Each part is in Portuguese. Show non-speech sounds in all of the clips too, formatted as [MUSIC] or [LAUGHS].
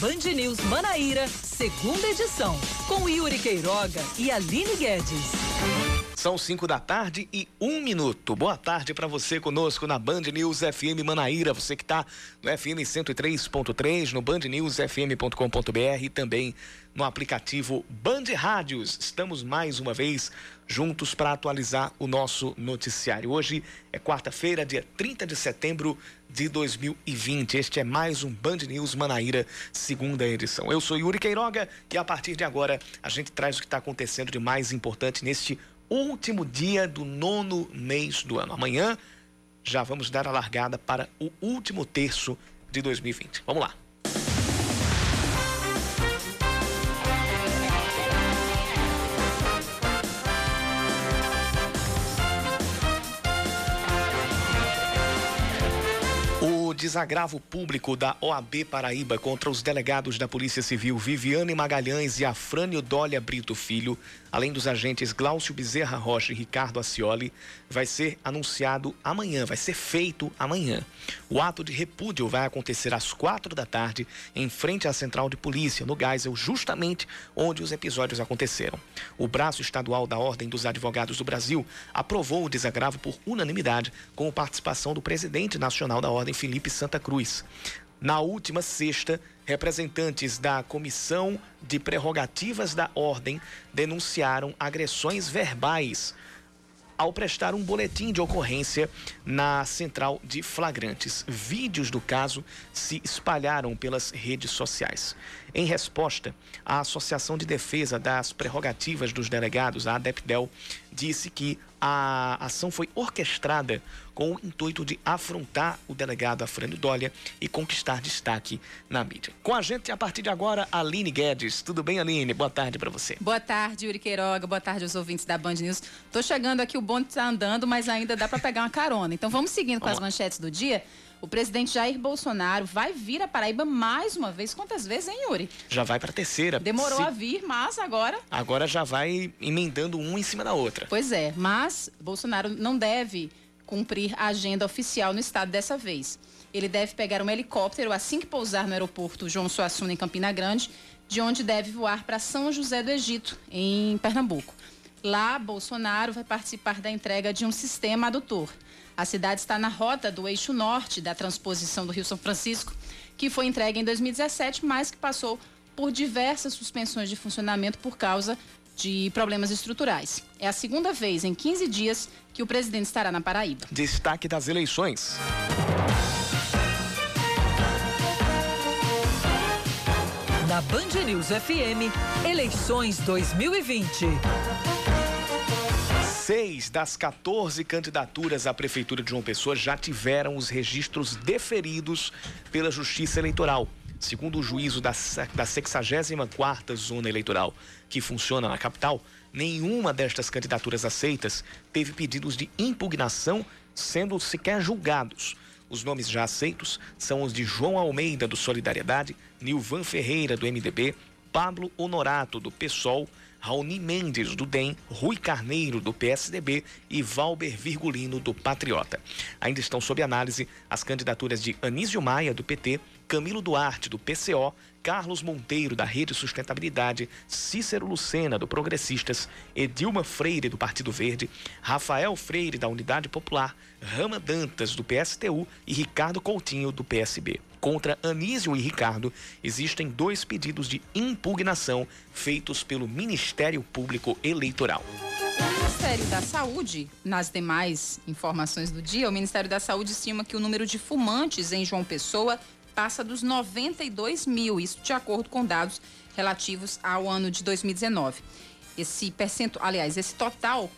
Band News Manaíra, segunda edição, com Yuri Queiroga e Aline Guedes. São 5 da tarde e um minuto. Boa tarde para você conosco na Band News FM Manaíra. Você que está no FM 103.3, no bandnewsfm.com.br e também no aplicativo Band Rádios. Estamos mais uma vez juntos para atualizar o nosso noticiário. Hoje é quarta-feira, dia 30 de setembro de 2020. Este é mais um Band News Manaíra, segunda edição. Eu sou Yuri Queiroga e a partir de agora a gente traz o que está acontecendo de mais importante neste último dia do nono mês do ano. Amanhã já vamos dar a largada para o último terço de 2020. Vamos lá. Desagravo público da OAB Paraíba contra os delegados da Polícia Civil Viviane Magalhães e Afrânio Dólia Brito Filho, além dos agentes Glaucio Bezerra Rocha e Ricardo Acioli, vai ser anunciado amanhã, vai ser feito amanhã. O ato de repúdio vai acontecer às quatro da tarde, em frente à Central de Polícia, no Geisel, justamente onde os episódios aconteceram. O braço estadual da Ordem dos Advogados do Brasil aprovou o desagravo por unanimidade, com participação do presidente nacional da Ordem, Felipe Santa Cruz. Na última sexta, representantes da Comissão de Prerrogativas da Ordem denunciaram agressões verbais ao prestar um boletim de ocorrência na central de flagrantes. Vídeos do caso se espalharam pelas redes sociais. Em resposta, a Associação de Defesa das Prerrogativas dos Delegados, a ADEPDEL, disse que a ação foi orquestrada com o intuito de afrontar o delegado Afrânio Dólia e conquistar destaque na mídia. Com a gente, a partir de agora, Aline Guedes. Tudo bem, Aline? Boa tarde para você. Boa tarde, Yuri Queiroga. Boa tarde aos ouvintes da Band News. Tô chegando aqui, o bonde está andando, mas ainda dá para pegar uma carona. Então vamos seguindo com vamos as manchetes do dia. O presidente Jair Bolsonaro vai vir a Paraíba mais uma vez. Quantas vezes, hein, Yuri? Já vai para a terceira. Demorou Se... a vir, mas agora. Agora já vai emendando um em cima da outra. Pois é, mas Bolsonaro não deve cumprir a agenda oficial no estado dessa vez. Ele deve pegar um helicóptero assim que pousar no aeroporto João Suassuna, em Campina Grande, de onde deve voar para São José do Egito, em Pernambuco. Lá, Bolsonaro vai participar da entrega de um sistema adutor. A cidade está na rota do eixo norte da transposição do Rio São Francisco, que foi entregue em 2017, mas que passou por diversas suspensões de funcionamento por causa de problemas estruturais. É a segunda vez em 15 dias que o presidente estará na Paraíba. Destaque das eleições. Na Band News FM, eleições 2020. Seis das 14 candidaturas à Prefeitura de João Pessoa já tiveram os registros deferidos pela Justiça Eleitoral. Segundo o juízo da, da 64ª Zona Eleitoral, que funciona na capital, nenhuma destas candidaturas aceitas teve pedidos de impugnação sendo sequer julgados. Os nomes já aceitos são os de João Almeida, do Solidariedade, Nilvan Ferreira, do MDB, Pablo Honorato, do PSOL, Raoni Mendes, do DEM, Rui Carneiro, do PSDB e Valber Virgulino, do Patriota. Ainda estão sob análise as candidaturas de Anísio Maia, do PT, Camilo Duarte, do PCO, Carlos Monteiro, da Rede Sustentabilidade, Cícero Lucena, do Progressistas, Edilma Freire, do Partido Verde, Rafael Freire, da Unidade Popular, Rama Dantas, do PSTU e Ricardo Coutinho, do PSB. Contra Anísio e Ricardo, existem dois pedidos de impugnação feitos pelo Ministério Público Eleitoral. O Ministério da Saúde, nas demais informações do dia, o Ministério da Saúde estima que o número de fumantes em João Pessoa passa dos 92 mil, isso de acordo com dados relativos ao ano de 2019. Esse percentual, aliás, esse total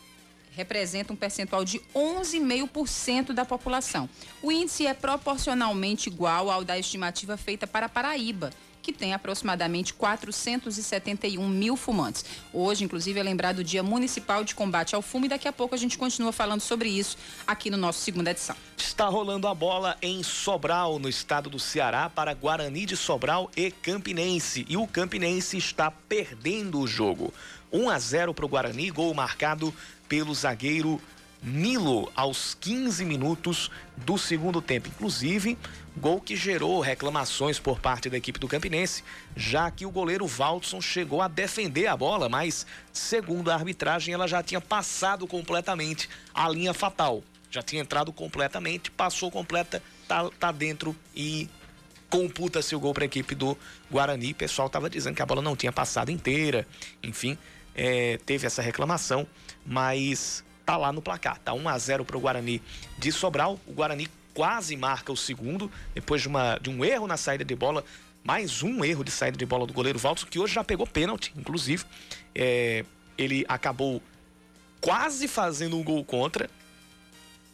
representa um percentual de 11,5% da população. O índice é proporcionalmente igual ao da estimativa feita para Paraíba, que tem aproximadamente 471 mil fumantes. Hoje, inclusive, é lembrado o Dia Municipal de Combate ao Fumo e daqui a pouco a gente continua falando sobre isso aqui no nosso segunda edição. Está rolando a bola em Sobral, no estado do Ceará, para Guarani de Sobral e Campinense. E o Campinense está perdendo o jogo. 1 a 0 para o Guarani, gol marcado pelo zagueiro Nilo aos 15 minutos do segundo tempo. Inclusive, gol que gerou reclamações por parte da equipe do Campinense, já que o goleiro Valdson chegou a defender a bola, mas, segundo a arbitragem, ela já tinha passado completamente a linha fatal. Já tinha entrado completamente, passou completa, tá, tá dentro e computa-se o gol para a equipe do Guarani. O pessoal estava dizendo que a bola não tinha passado inteira, enfim, é, teve essa reclamação, mas tá lá no placar. Tá 1 a 0 para o Guarani de Sobral. O Guarani quase marca o segundo depois de, uma, de um erro na saída de bola. Mais um erro de saída de bola do goleiro Valtos, que hoje já pegou pênalti, inclusive. É, ele acabou quase fazendo um gol contra,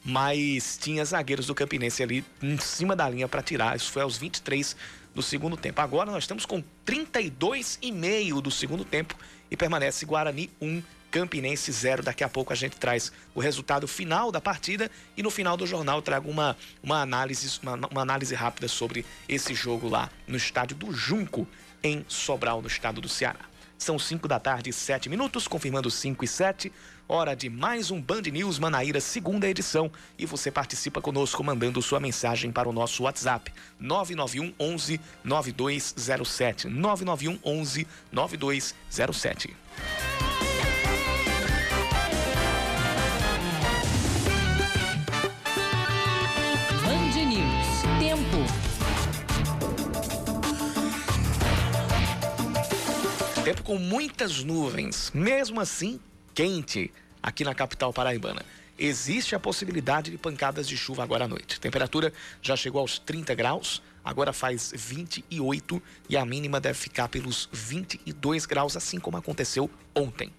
mas tinha zagueiros do Campinense ali em cima da linha para tirar. Isso foi aos 23 do segundo tempo. Agora nós estamos com 32 e meio do segundo tempo e permanece Guarani 1, Campinense 0. Daqui a pouco a gente traz o resultado final da partida e no final do jornal trago uma, uma, análise, uma, uma análise rápida sobre esse jogo lá no estádio do Junco, em Sobral, no estado do Ceará. São 5 da tarde, 7 minutos, confirmando 5 e 7. Hora de mais um Band News Manaíra, segunda edição. E você participa conosco mandando sua mensagem para o nosso WhatsApp: 991 11 9207. 991 11 9207. Tempo com muitas nuvens, mesmo assim quente aqui na capital paraibana. Existe a possibilidade de pancadas de chuva agora à noite. Temperatura já chegou aos 30 graus, agora faz 28 e a mínima deve ficar pelos 22 graus, assim como aconteceu ontem.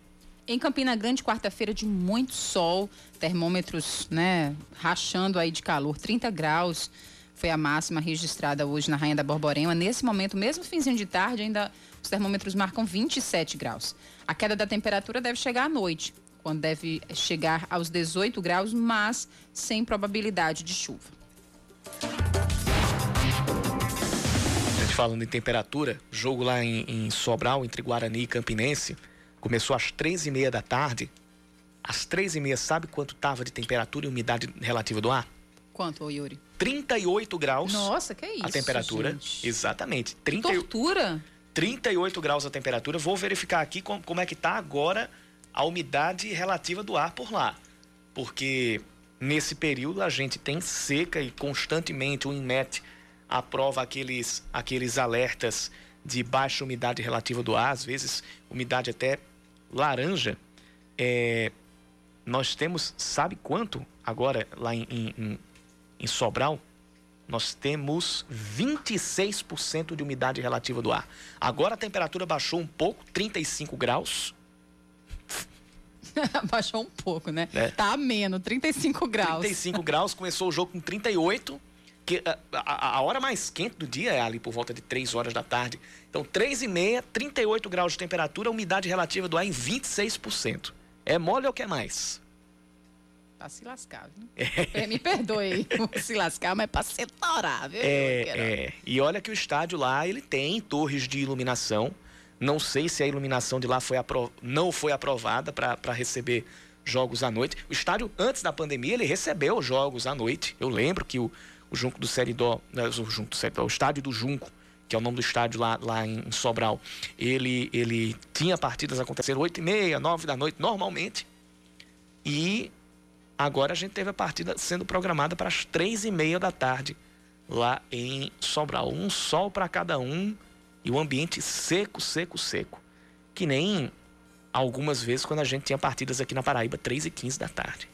Em Campina Grande, quarta-feira de muito sol, termômetros, né, rachando aí de calor, 30 graus foi a máxima registrada hoje na Rainha da Borborema. Nesse momento, mesmo finzinho de tarde, ainda os termômetros marcam 27 graus. A queda da temperatura deve chegar à noite, quando deve chegar aos 18 graus, mas sem probabilidade de chuva. A gente falando em temperatura, jogo lá em, em Sobral, entre Guarani e Campinense, começou às três e meia da tarde. Às três e meia, sabe quanto estava de temperatura e umidade relativa do ar? Quanto, Yuri? 38 graus. Nossa, que é isso? A temperatura. Gente. Exatamente. 30... Tortura? 38 graus a temperatura. Vou verificar aqui como, como é que está agora a umidade relativa do ar por lá. Porque nesse período a gente tem seca e constantemente o INMET aprova aqueles, aqueles alertas de baixa umidade relativa do ar, às vezes umidade até laranja. É, nós temos, sabe quanto agora lá em, em, em Sobral, nós temos 26% de umidade relativa do ar. Agora a temperatura baixou um pouco, 35 graus. [LAUGHS] baixou um pouco, né? É. Tá ameno, 35 graus. 35 graus, começou o jogo com 38. Que a, a, a, hora mais quente do dia é ali por volta de 3 horas da tarde. Então, 3 e meia, 38 graus de temperatura, umidade relativa do ar em 26%. É mole ou quer mais? Pra se lascar, viu? É. Me perdoe [LAUGHS] se lascar, mas pra se torar, viu? É, é, E olha que o estádio lá, ele tem torres de iluminação. Não sei se a iluminação de lá foi apro... não foi aprovada para receber jogos à noite. O estádio, antes da pandemia, ele recebeu jogos à noite. Eu lembro que o, o Junco do Seridó, né, o Junco do Seridó, o estádio do Junco, que é o nome do estádio lá, lá em Sobral, ele, ele tinha partidas acontecendo 8 e meia, 9 da noite, normalmente. E Agora a gente teve a partida sendo programada para as três e meia da tarde lá em Sobral. Um sol para cada um e o ambiente seco, seco, seco. Que nem algumas vezes quando a gente tinha partidas aqui na Paraíba, 3 e 15 da tarde.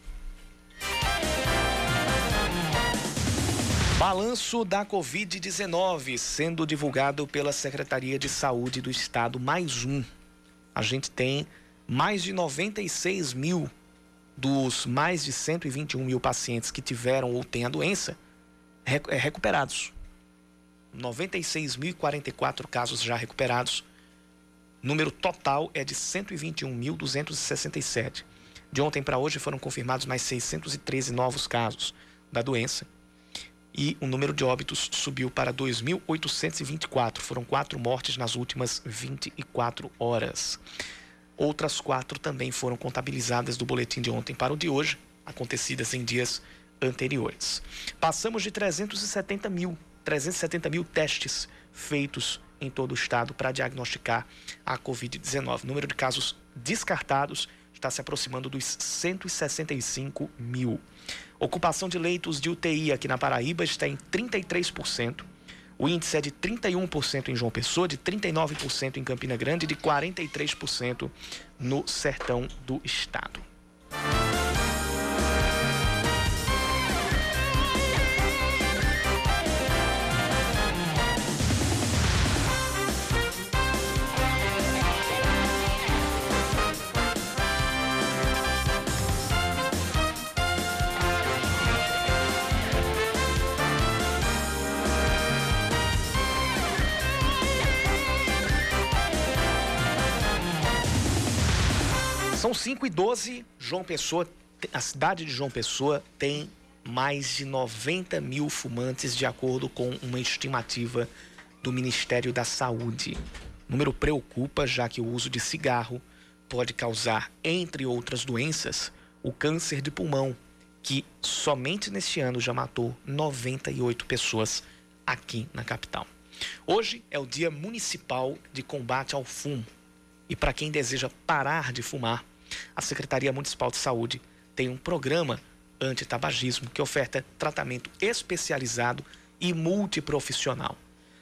Balanço da Covid-19 sendo divulgado pela Secretaria de Saúde do Estado, mais um. A gente tem mais de 96 mil dos mais de 121 mil pacientes que tiveram ou têm a doença é, recuperados. 96.044 casos já recuperados. Número total é de 121.267. De ontem para hoje foram confirmados mais 613 novos casos da doença. E o número de óbitos subiu para 2.824. Foram quatro mortes nas últimas 24 horas. Outras quatro também foram contabilizadas do boletim de ontem para o de hoje. acontecidas em dias anteriores. Passamos de 370 mil, 370 mil testes feitos em todo o estado para diagnosticar a Covid-19. O número de casos descartados está se aproximando dos 165 mil. Ocupação de leitos de UTI aqui na Paraíba está em 33%. O índice é de 31% em João Pessoa, de 39% em Campina Grande e de 43% no sertão do estado. São 5 e 12. João Pessoa, a cidade de João Pessoa tem mais de 90 mil fumantes, de acordo com uma estimativa do Ministério da Saúde. O número preocupa, já que o uso de cigarro pode causar, entre outras doenças, o câncer de pulmão, que somente neste ano já matou 98 pessoas aqui na capital. Hoje é o Dia Municipal de Combate ao Fumo. E para quem deseja parar de fumar, a Secretaria Municipal de Saúde tem um programa anti-tabagismo que oferta tratamento especializado e multiprofissional.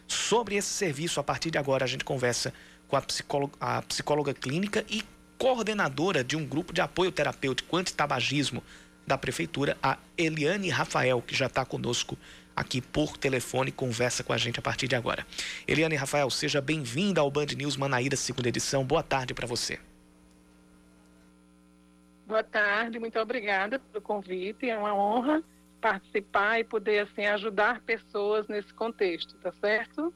Sobre esse serviço, a partir de agora, a gente conversa com a psicóloga, a psicóloga clínica e coordenadora de um grupo de apoio terapêutico anti-tabagismo da Prefeitura, a Eliane Rafael, que já está conosco aqui por telefone, conversa com a gente a partir de agora. Eliane Rafael, seja bem-vinda ao Band News Manaíra, segunda edição. Boa tarde para você. Boa tarde, muito obrigada pelo convite. É uma honra participar e poder assim ajudar pessoas nesse contexto, tá certo?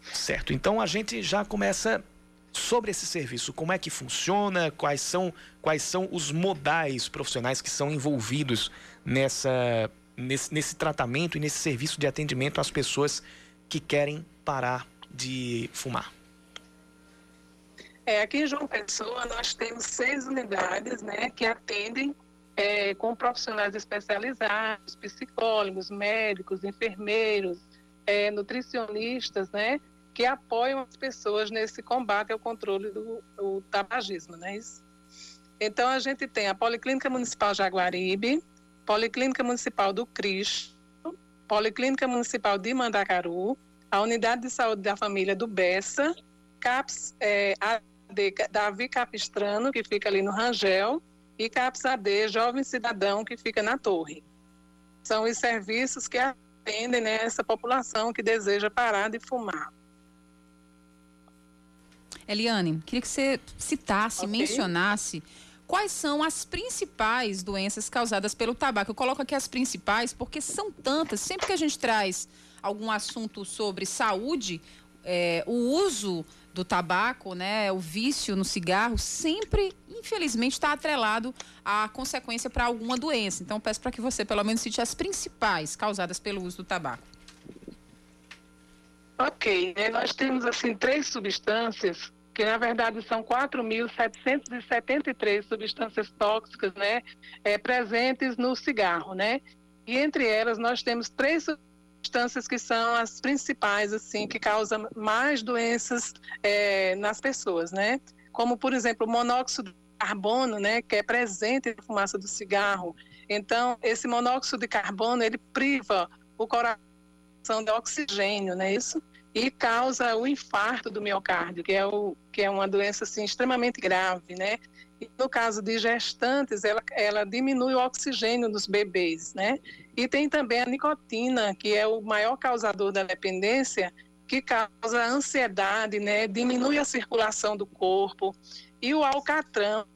Certo. Então a gente já começa sobre esse serviço. Como é que funciona? Quais são quais são os modais profissionais que são envolvidos nessa nesse, nesse tratamento e nesse serviço de atendimento às pessoas que querem parar de fumar? É, aqui em João Pessoa nós temos seis unidades né, que atendem é, com profissionais especializados, psicólogos, médicos, enfermeiros, é, nutricionistas, né, que apoiam as pessoas nesse combate ao controle do, do tabagismo, né? Isso. Então a gente tem a Policlínica Municipal Jaguaribe, Policlínica Municipal do Cristo, Policlínica Municipal de Mandacaru, a Unidade de Saúde da Família do Bessa, CAPS, é, de Davi Capistrano, que fica ali no Rangel, e CAPS-AD, Jovem Cidadão, que fica na Torre. São os serviços que atendem né, essa população que deseja parar de fumar. Eliane, queria que você citasse, okay. mencionasse quais são as principais doenças causadas pelo tabaco. Eu coloco aqui as principais porque são tantas. Sempre que a gente traz algum assunto sobre saúde, é, o uso do tabaco, né, o vício no cigarro, sempre, infelizmente, está atrelado à consequência para alguma doença. Então, peço para que você, pelo menos, cite as principais causadas pelo uso do tabaco. Ok, né, nós temos, assim, três substâncias que na verdade são 4.773 substâncias tóxicas, né, é, presentes no cigarro, né? E entre elas nós temos três substâncias que são as principais, assim, que causam mais doenças é, nas pessoas, né? Como, por exemplo, o monóxido de carbono, né, que é presente na fumaça do cigarro. Então, esse monóxido de carbono, ele priva o coração de oxigênio, não é isso? E causa o infarto do miocárdio, que é, o, que é uma doença, assim, extremamente grave, né? E no caso de gestantes, ela, ela diminui o oxigênio dos bebês, né? E tem também a nicotina, que é o maior causador da dependência, que causa ansiedade, né? Diminui a circulação do corpo. E o alcatrão,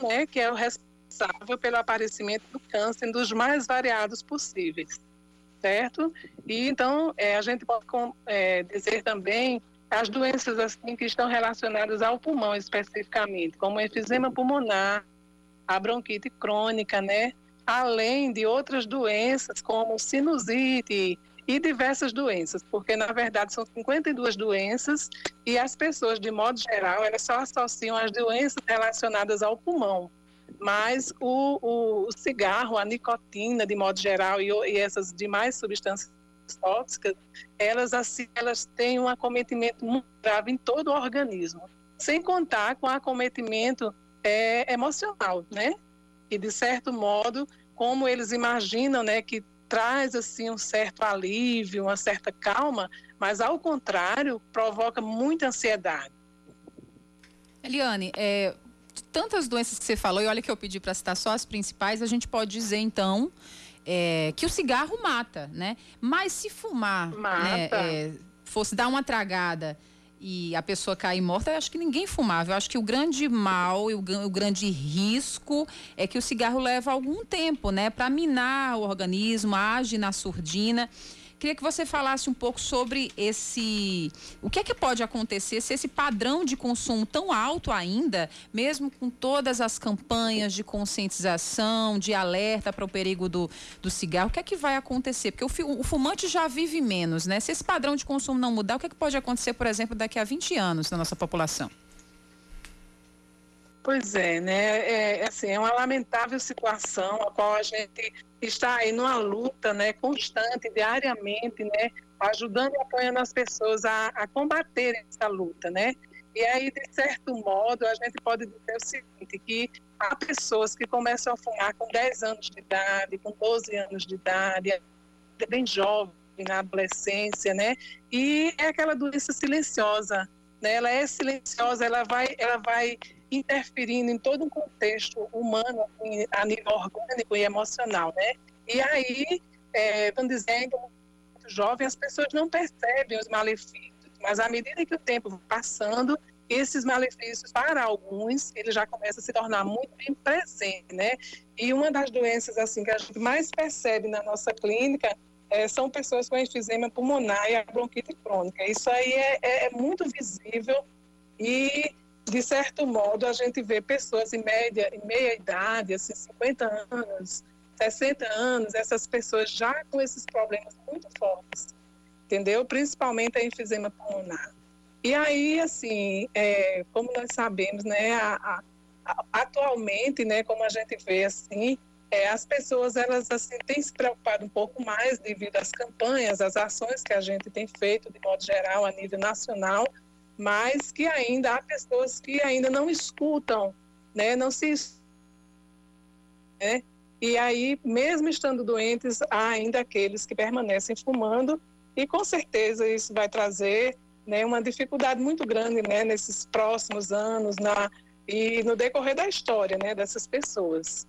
né? Que é o responsável pelo aparecimento do câncer dos mais variados possíveis, certo? E então é, a gente pode é, dizer também as doenças assim que estão relacionadas ao pulmão especificamente, como enfisema pulmonar, a bronquite crônica, né? Além de outras doenças como sinusite e diversas doenças, porque na verdade são 52 doenças e as pessoas de modo geral elas só associam as doenças relacionadas ao pulmão. mas o, o, o cigarro, a nicotina de modo geral e, e essas demais substâncias tóxicas, elas assim, elas têm um acometimento muito grave em todo o organismo, sem contar com o acometimento é, emocional, né? E de certo modo, como eles imaginam, né, que traz assim um certo alívio, uma certa calma, mas ao contrário provoca muita ansiedade. Eliane, é, tantas doenças que você falou, e olha que eu pedi para citar só as principais, a gente pode dizer então é, que o cigarro mata, né? Mas se fumar, né, é, fosse dar uma tragada e a pessoa cair morta, eu acho que ninguém fumava. Eu acho que o grande mal e o, o grande risco é que o cigarro leva algum tempo, né, para minar o organismo, age na surdina. Queria que você falasse um pouco sobre esse. O que é que pode acontecer se esse padrão de consumo tão alto ainda, mesmo com todas as campanhas de conscientização, de alerta para o perigo do, do cigarro, o que é que vai acontecer? Porque o, o fumante já vive menos, né? Se esse padrão de consumo não mudar, o que é que pode acontecer, por exemplo, daqui a 20 anos na nossa população? Pois é, né? É, é, assim, é uma lamentável situação a qual a gente está aí numa luta, né, constante, diariamente, né, ajudando e apoiando as pessoas a, a combater essa luta, né? E aí, de certo modo, a gente pode dizer o seguinte, que há pessoas que começam a fumar com 10 anos de idade, com 12 anos de idade, bem jovem, na adolescência, né? E é aquela doença silenciosa, né? Ela é silenciosa, ela vai, ela vai interferindo em todo um contexto humano, assim, a nível orgânico e emocional, né? E aí, é, vamos dizendo, muito jovem, as pessoas não percebem os malefícios, mas à medida que o tempo vai passando, esses malefícios, para alguns, ele já começa a se tornar muito bem presente, né? E uma das doenças, assim, que a gente mais percebe na nossa clínica é, são pessoas com enfisema pulmonar e a bronquite crônica. Isso aí é, é, é muito visível e de certo modo, a gente vê pessoas em média, em meia idade, assim, 50 anos, 60 anos, essas pessoas já com esses problemas muito fortes, entendeu? Principalmente a enfisema pulmonar. E aí, assim, é, como nós sabemos, né, a, a, atualmente, né, como a gente vê, assim, é, as pessoas, elas, assim, têm se preocupado um pouco mais devido às campanhas, às ações que a gente tem feito, de modo geral, a nível nacional, mas que ainda há pessoas que ainda não escutam, né, não se né? E aí, mesmo estando doentes, há ainda aqueles que permanecem fumando e com certeza isso vai trazer né, uma dificuldade muito grande né, nesses próximos anos na, e no decorrer da história né, dessas pessoas.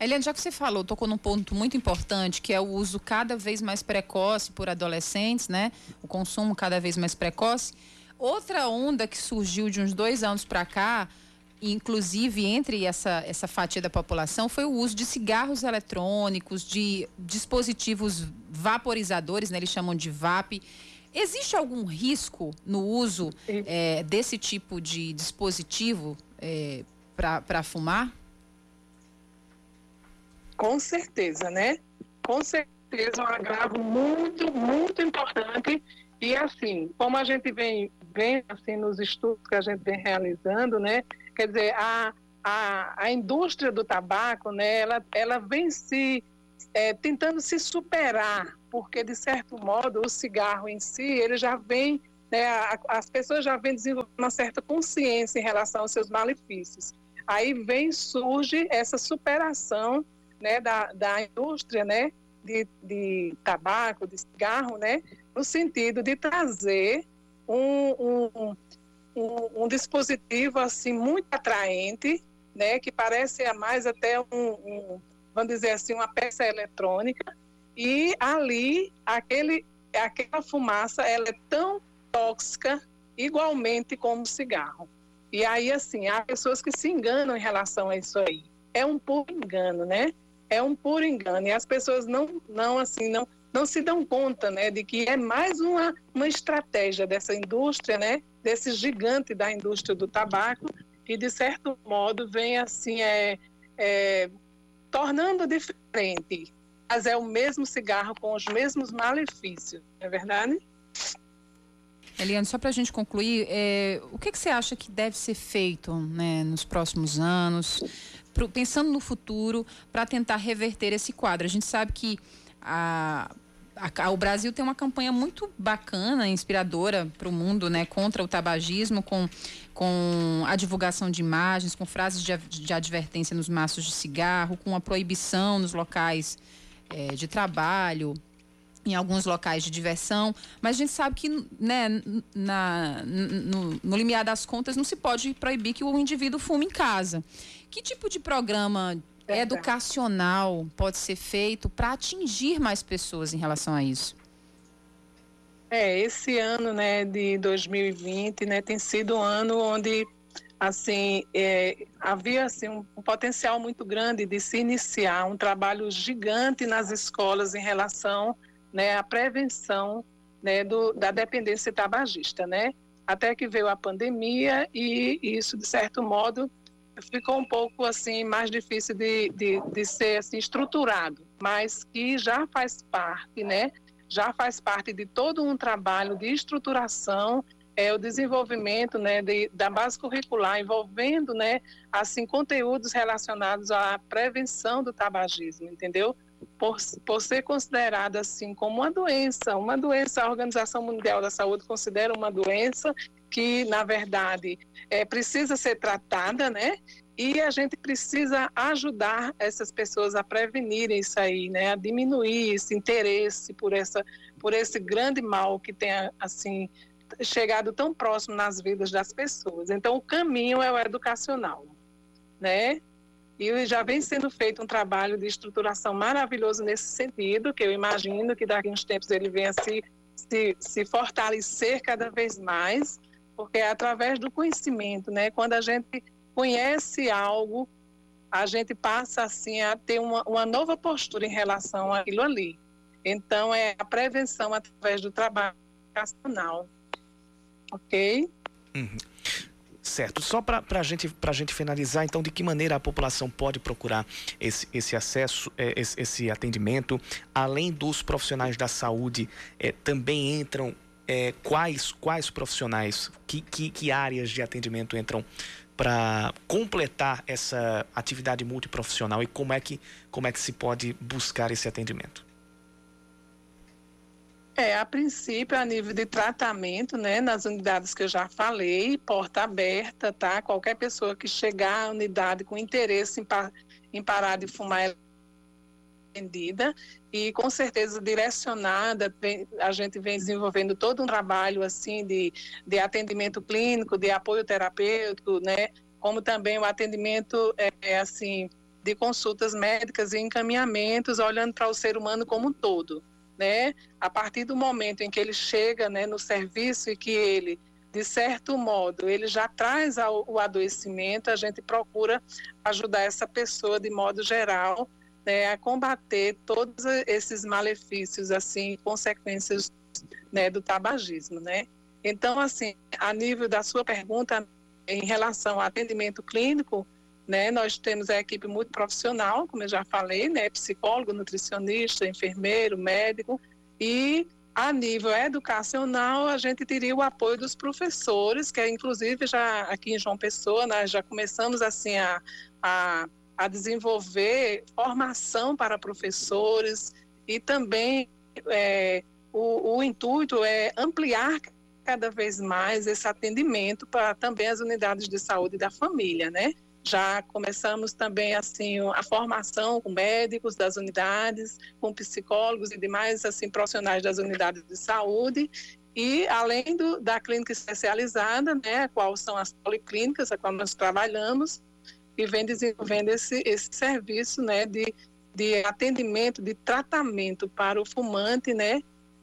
Eliane, já que você falou, tocou num ponto muito importante, que é o uso cada vez mais precoce por adolescentes, né? O consumo cada vez mais precoce. Outra onda que surgiu de uns dois anos para cá, inclusive entre essa, essa fatia da população, foi o uso de cigarros eletrônicos, de dispositivos vaporizadores, né? Eles chamam de VAP. Existe algum risco no uso é, desse tipo de dispositivo é, para fumar? Com certeza, né? Com certeza, um agravo muito, muito importante. E assim, como a gente vem, vem assim, nos estudos que a gente vem realizando, né? Quer dizer, a, a, a indústria do tabaco, né? Ela, ela vem se é, tentando se superar, porque de certo modo o cigarro em si, ele já vem, né? as pessoas já vêm desenvolvendo uma certa consciência em relação aos seus malefícios. Aí vem, surge essa superação né, da, da indústria né, de, de tabaco, de cigarro, né, no sentido de trazer um, um, um, um dispositivo assim muito atraente, né, que parece mais até um, um, vamos dizer assim, uma peça eletrônica, e ali aquele, aquela fumaça ela é tão tóxica igualmente como o cigarro. E aí, assim, há pessoas que se enganam em relação a isso aí. É um puro engano, né? É um puro engano. E as pessoas não, não assim, não, não se dão conta, né, de que é mais uma, uma estratégia dessa indústria, né, desse gigante da indústria do tabaco, que de certo modo vem assim, é, é tornando diferente, mas é o mesmo cigarro com os mesmos malefícios, não é verdade? Eliane, só para a gente concluir, é, o que, que, você acha que deve ser feito né, nos próximos anos pro, pensando no futuro para tentar reverter esse quadro. A gente sabe que a, a, o Brasil tem uma campanha muito bacana, inspiradora para o mundo, né, contra o tabagismo, com, com a divulgação de imagens, com frases de, de advertência nos maços de cigarro, com a proibição nos locais é, de trabalho, em alguns locais de diversão, mas a gente sabe que né, na, no, no limiar das contas não se pode proibir que o indivíduo fume em casa. Que tipo de programa educacional pode ser feito para atingir mais pessoas em relação a isso? É, esse ano, né, de 2020, né, tem sido um ano onde, assim, é, havia, assim, um, um, potencial muito grande de se iniciar um trabalho gigante nas escolas em relação, né, à prevenção, né, do, da dependência tabagista, né? Até que veio a pandemia e isso, de certo modo, ficou um pouco assim mais difícil de, de, de ser assim, estruturado, mas que já faz parte, né? Já faz parte de todo um trabalho de estruturação é o desenvolvimento né, de, da base curricular envolvendo né, assim conteúdos relacionados à prevenção do tabagismo, entendeu? Por, por ser considerada assim como uma doença, uma doença, a Organização Mundial da Saúde considera uma doença que, na verdade, é, precisa ser tratada, né? E a gente precisa ajudar essas pessoas a prevenirem isso aí, né? A diminuir esse interesse por, essa, por esse grande mal que tem, assim, chegado tão próximo nas vidas das pessoas. Então, o caminho é o educacional, né? E já vem sendo feito um trabalho de estruturação maravilhoso nesse sentido, que eu imagino que daqui a uns tempos ele venha se, se, se fortalecer cada vez mais porque é através do conhecimento, né? Quando a gente conhece algo, a gente passa assim a ter uma, uma nova postura em relação àquilo ali. Então é a prevenção através do trabalho educacional, ok? Uhum. Certo. Só para a gente, gente finalizar, então, de que maneira a população pode procurar esse, esse acesso, é, esse, esse atendimento? Além dos profissionais da saúde, é, também entram é, quais, quais profissionais, que, que, que áreas de atendimento entram para completar essa atividade multiprofissional e como é, que, como é que se pode buscar esse atendimento? É, a princípio, a nível de tratamento, né, nas unidades que eu já falei, porta aberta, tá? Qualquer pessoa que chegar à unidade com interesse em, par, em parar de fumar, atendida e com certeza direcionada, a gente vem desenvolvendo todo um trabalho assim de, de atendimento clínico, de apoio terapêutico, né, como também o atendimento é, é assim de consultas médicas e encaminhamentos, olhando para o ser humano como um todo, né? A partir do momento em que ele chega, né, no serviço e que ele de certo modo, ele já traz ao, o adoecimento, a gente procura ajudar essa pessoa de modo geral né, a combater todos esses malefícios, assim, consequências né, do tabagismo, né? Então, assim, a nível da sua pergunta em relação ao atendimento clínico, né, nós temos a equipe muito profissional, como eu já falei, né, psicólogo, nutricionista, enfermeiro, médico, e a nível educacional, a gente teria o apoio dos professores, que é, inclusive já aqui em João Pessoa, nós já começamos assim a, a a desenvolver formação para professores e também é, o, o intuito é ampliar cada vez mais esse atendimento para também as unidades de saúde da família, né? Já começamos também assim a formação com médicos das unidades, com psicólogos e demais assim profissionais das unidades de saúde e além do, da clínica especializada, né, qual são as policlínicas a qual nós trabalhamos, e vem desenvolvendo esse, esse serviço né, de, de atendimento, de tratamento para o fumante, né,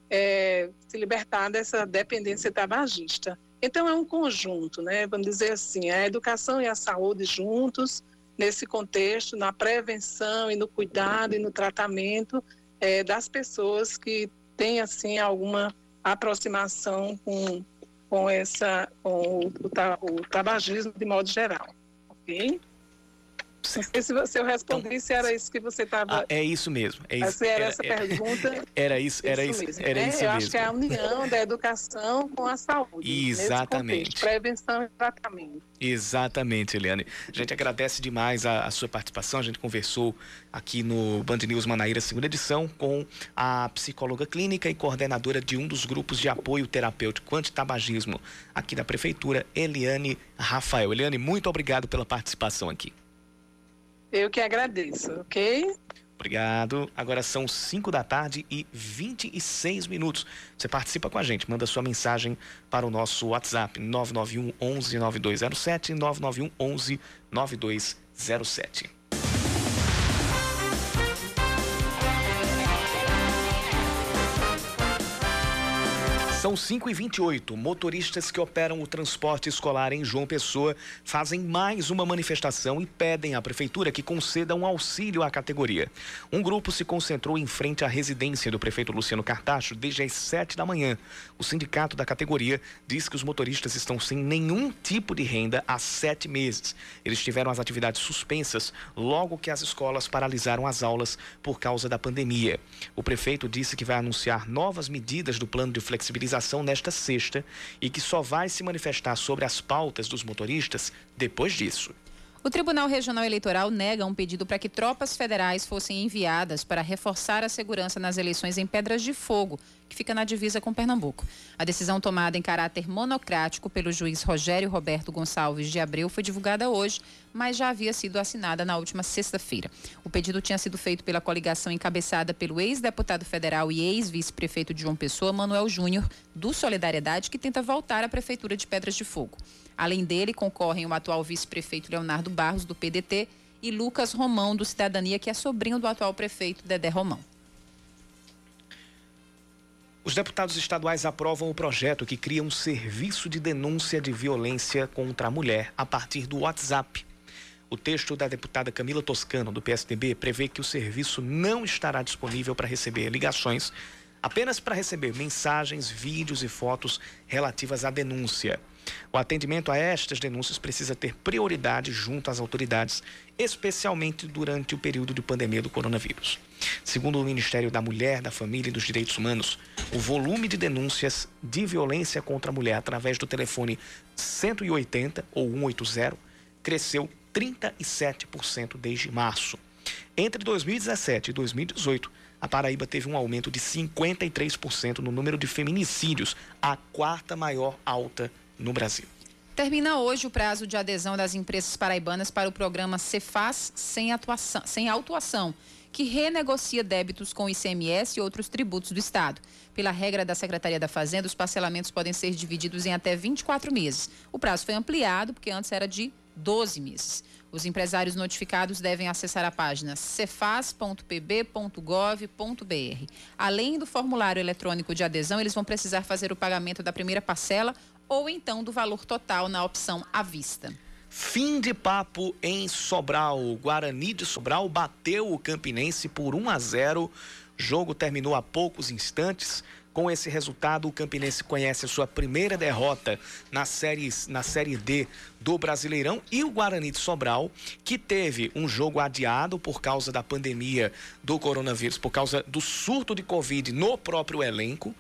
é, se libertar dessa dependência tabagista. Então é um conjunto, né, vamos dizer assim, a educação e a saúde juntos nesse contexto, na prevenção e no cuidado e no tratamento é, das pessoas que têm assim alguma aproximação com, com essa com o, o, o tabagismo de modo geral, ok? Não sei se, você, eu respondi então, se era isso que você estava. Ah, é isso mesmo. É isso, se era, era essa era, pergunta. [LAUGHS] Era isso, era isso, mesmo, era né? isso eu mesmo. acho que é a união da educação com a saúde. Exatamente. Contexto, prevenção e tratamento. Exatamente, Eliane. A gente agradece demais a, a, sua participação. A gente conversou aqui no Band News Manaíra, segunda edição, com a psicóloga clínica e coordenadora de um dos grupos de apoio terapêutico antitabagismo aqui da Prefeitura, Eliane Rafael. Eliane, muito obrigado pela participação aqui. Eu que agradeço, ok? Obrigado. Agora são 5 da tarde e 26 minutos. Você participa com a gente, manda sua mensagem para o nosso WhatsApp 991 11 9207 991 11 9207. São 5 e 28 Motoristas que operam o transporte escolar em João Pessoa fazem mais uma manifestação e pedem à prefeitura que conceda um auxílio à categoria. Um grupo se concentrou em frente à residência do prefeito Luciano Cartacho desde as 7 da manhã. O sindicato da categoria diz que os motoristas estão sem nenhum tipo de renda há sete meses. Eles tiveram as atividades suspensas logo que as escolas paralisaram as aulas por causa da pandemia. O prefeito disse que vai anunciar novas medidas do plano de flexibilização nesta sexta e que só vai se manifestar sobre as pautas dos motoristas depois disso. O Tribunal Regional Eleitoral nega um pedido para que tropas federais fossem enviadas para reforçar a segurança nas eleições em Pedras de Fogo, que fica na divisa com Pernambuco. A decisão tomada em caráter monocrático pelo juiz Rogério Roberto Gonçalves de Abreu foi divulgada hoje, mas já havia sido assinada na última sexta-feira. O pedido tinha sido feito pela coligação encabeçada pelo ex-deputado federal e ex-vice-prefeito de João Pessoa, Manuel Júnior, do Solidariedade, que tenta voltar à prefeitura de Pedras de Fogo. Além dele, concorrem o atual vice-prefeito Leonardo Barros, do PDT, e Lucas Romão, do Cidadania, que é sobrinho do atual prefeito Dedé Romão. Os deputados estaduais aprovam o projeto que cria um serviço de denúncia de violência contra a mulher a partir do WhatsApp. O texto da deputada Camila Toscano, do PSDB, prevê que o serviço não estará disponível para receber ligações, apenas para receber mensagens, vídeos e fotos relativas à denúncia. O atendimento a estas denúncias precisa ter prioridade junto às autoridades, especialmente durante o período de pandemia do coronavírus. Segundo o Ministério da Mulher, da Família e dos Direitos Humanos, o volume de denúncias de violência contra a mulher através do telefone 180 ou 180 cresceu 37% desde março. Entre 2017 e 2018, a Paraíba teve um aumento de 53% no número de feminicídios, a quarta maior alta no Brasil. Termina hoje o prazo de adesão das empresas paraibanas para o programa Cefaz sem, atuação, sem autuação, que renegocia débitos com ICMS e outros tributos do Estado. Pela regra da Secretaria da Fazenda, os parcelamentos podem ser divididos em até 24 meses. O prazo foi ampliado, porque antes era de 12 meses. Os empresários notificados devem acessar a página cefaz.pb.gov.br. Além do formulário eletrônico de adesão, eles vão precisar fazer o pagamento da primeira parcela ou então do valor total na opção à vista. Fim de papo em Sobral. O Guarani de Sobral bateu o Campinense por 1 a 0. O jogo terminou há poucos instantes. Com esse resultado, o Campinense conhece a sua primeira derrota na série, na série D do Brasileirão e o Guarani de Sobral, que teve um jogo adiado por causa da pandemia do coronavírus, por causa do surto de Covid no próprio elenco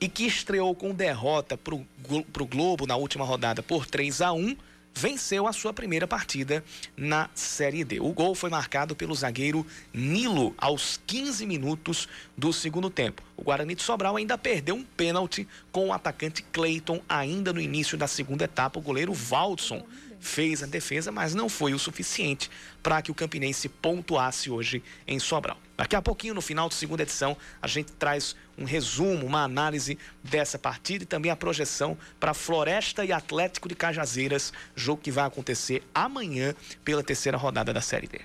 e que estreou com derrota para o Globo na última rodada por 3 a 1 venceu a sua primeira partida na Série D. O gol foi marcado pelo zagueiro Nilo aos 15 minutos do segundo tempo. O Guarani de Sobral ainda perdeu um pênalti com o atacante Cleiton ainda no início da segunda etapa. O goleiro Valdson fez a defesa, mas não foi o suficiente para que o Campinense pontuasse hoje em Sobral. Daqui a pouquinho, no final da segunda edição, a gente traz um resumo, uma análise dessa partida e também a projeção para Floresta e Atlético de Cajazeiras, jogo que vai acontecer amanhã pela terceira rodada da Série D.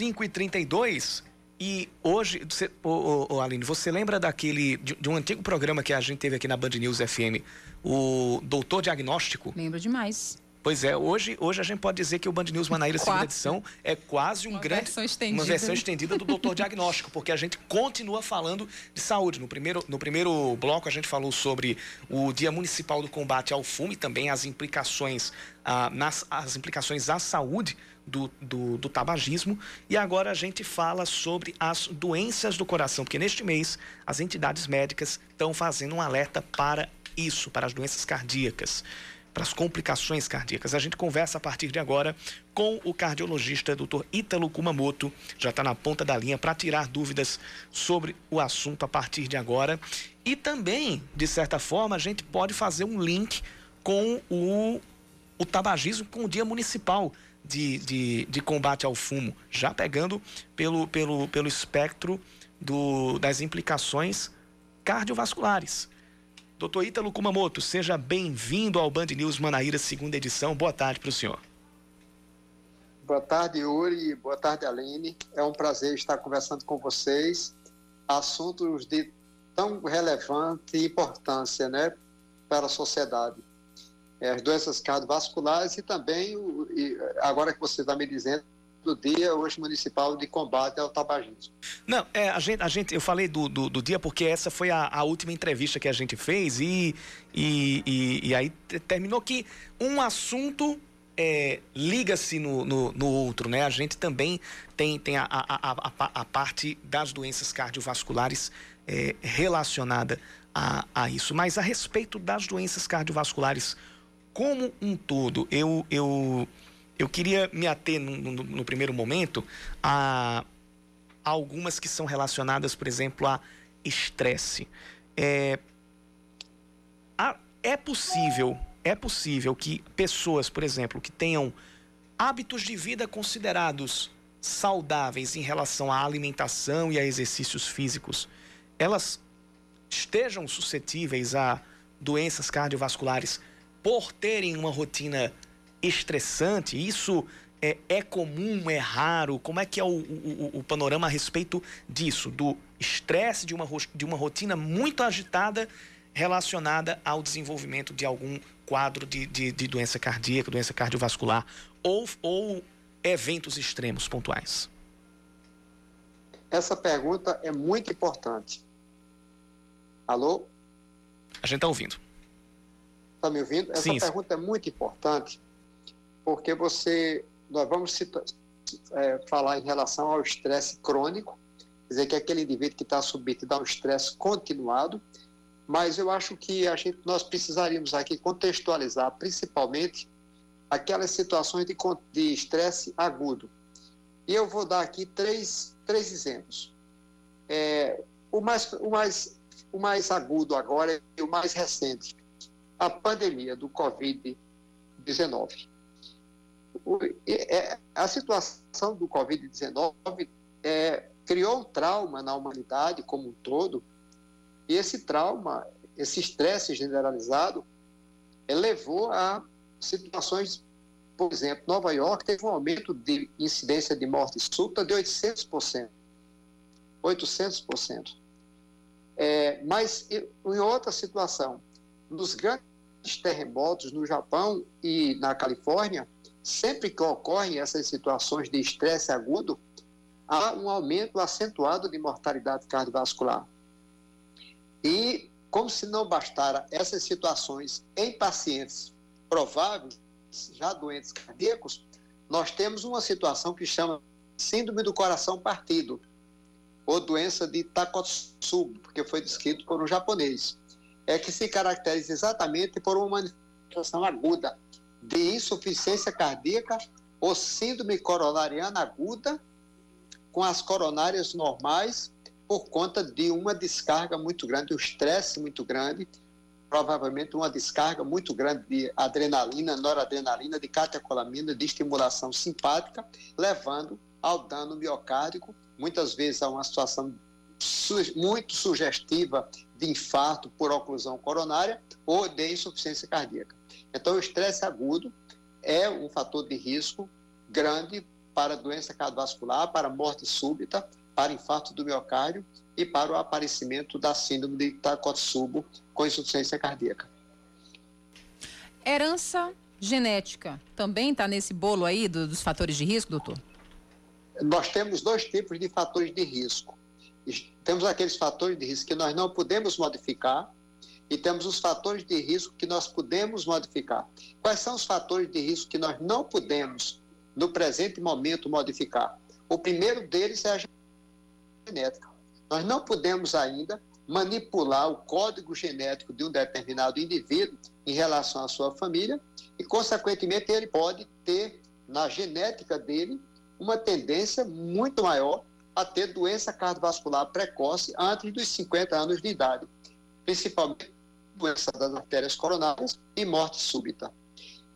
São 5h32 e hoje, você, ô, ô, Aline, você lembra daquele, de, de, um antigo programa que a gente teve aqui na Band News FM, o Doutor Diagnóstico? Lembro demais. Pois é, hoje, hoje a gente pode dizer que o Band News Manaíra segunda edição é quase um uma grande versão estendida. uma versão estendida do Doutor Diagnóstico, porque a gente continua falando de saúde. No primeiro, no primeiro bloco a gente falou sobre o Dia Municipal do Combate ao Fumo e também as implicações ah, nas as implicações à saúde do, do, do, tabagismo. E agora a gente fala sobre as doenças do coração, porque neste mês as entidades médicas estão fazendo um alerta para isso, para as doenças cardíacas para as complicações cardíacas. A gente conversa a partir de agora com o cardiologista Dr. Ítalo Kumamoto, já está na ponta da linha para tirar dúvidas sobre o assunto a partir de agora. E também, de certa forma, a gente pode fazer um link com o, o tabagismo, com o Dia Municipal de, de, de Combate ao Fumo, já pegando pelo, pelo, pelo espectro do, das implicações cardiovasculares. Doutor Ítalo Kumamoto, seja bem-vindo ao Band News Manaíra, segunda edição. Boa tarde para o senhor. Boa tarde, Yuri. Boa tarde, Aline. É um prazer estar conversando com vocês. Assuntos de tão relevante importância né, para a sociedade. É, as doenças cardiovasculares e também, agora que você está me dizendo, do Dia hoje municipal de combate ao tabagismo. Não, é, a gente, a gente, eu falei do, do, do dia porque essa foi a, a, última entrevista que a gente fez e, e, e, e aí terminou que um assunto é, liga-se no, no, no, outro, né? A gente também tem, tem a, a, a, a parte das doenças cardiovasculares é, relacionada a, a isso. Mas a respeito das doenças cardiovasculares como um todo, eu, eu eu queria me ater, no, no, no primeiro momento, a, a, algumas que são relacionadas, por exemplo, a estresse. É, é possível, é possível que pessoas, por exemplo, que tenham hábitos de vida considerados saudáveis em relação à alimentação e a exercícios físicos, elas estejam suscetíveis a doenças cardiovasculares por terem uma rotina estressante? Isso é, é, comum, é raro? Como é que é o, o, o panorama a respeito disso? Do estresse de uma, de uma rotina muito agitada relacionada ao desenvolvimento de algum quadro de, de, de doença cardíaca, doença cardiovascular ou, ou eventos extremos pontuais? Essa pergunta é muito importante. Alô? A gente está ouvindo. Está me ouvindo? Essa sim, pergunta é muito importante porque você, nós vamos é, falar em relação ao estresse crônico, quer dizer que é aquele indivíduo que está submetido a um estresse continuado, mas eu acho que a gente, nós precisaríamos aqui contextualizar principalmente aquelas situações de estresse agudo. E eu vou dar aqui três, três exemplos. É, o, mais, o, mais, o mais agudo agora é o mais recente, a pandemia do Covid-19. É, a situação do Covid-19 é, criou um trauma na humanidade como um todo, e esse trauma, esse estresse generalizado, levou a situações, por exemplo, Nova York teve um aumento de incidência de morte súbita de 800%. 800%. É, mas em outra situação, nos grandes terremotos no Japão e na Califórnia, sempre que ocorrem essas situações de estresse agudo, há um aumento acentuado de mortalidade cardiovascular. E, como se não bastara essas situações em pacientes prováveis, já doentes cardíacos, nós temos uma situação que chama síndrome do coração partido, ou doença de Takotsubo, porque foi descrito por um japonês. É que se caracteriza exatamente por uma manifestação aguda de insuficiência cardíaca ou síndrome coronariana aguda com as coronárias normais por conta de uma descarga muito grande, um estresse muito grande, provavelmente uma descarga muito grande de adrenalina, noradrenalina, de catecolamina, de estimulação simpática, levando ao dano miocárdico, muitas vezes a uma situação muito sugestiva de infarto por oclusão coronária ou de insuficiência cardíaca. Então, o estresse agudo é um fator de risco grande para doença cardiovascular, para morte súbita, para infarto do miocárdio e para o aparecimento da síndrome de Takotsubo com insuficiência cardíaca. Herança genética também está nesse bolo aí do, dos fatores de risco, doutor? Nós temos dois tipos de fatores de risco. Temos aqueles fatores de risco que nós não podemos modificar e temos os fatores de risco que nós podemos modificar. Quais são os fatores de risco que nós não podemos, no presente momento, modificar? O primeiro deles é a genética. Nós não podemos ainda manipular o código genético de um determinado indivíduo em relação à sua família e, consequentemente, ele pode ter na genética dele uma tendência muito maior a ter doença cardiovascular precoce antes dos 50 anos de idade, principalmente doença das artérias coronárias e morte súbita.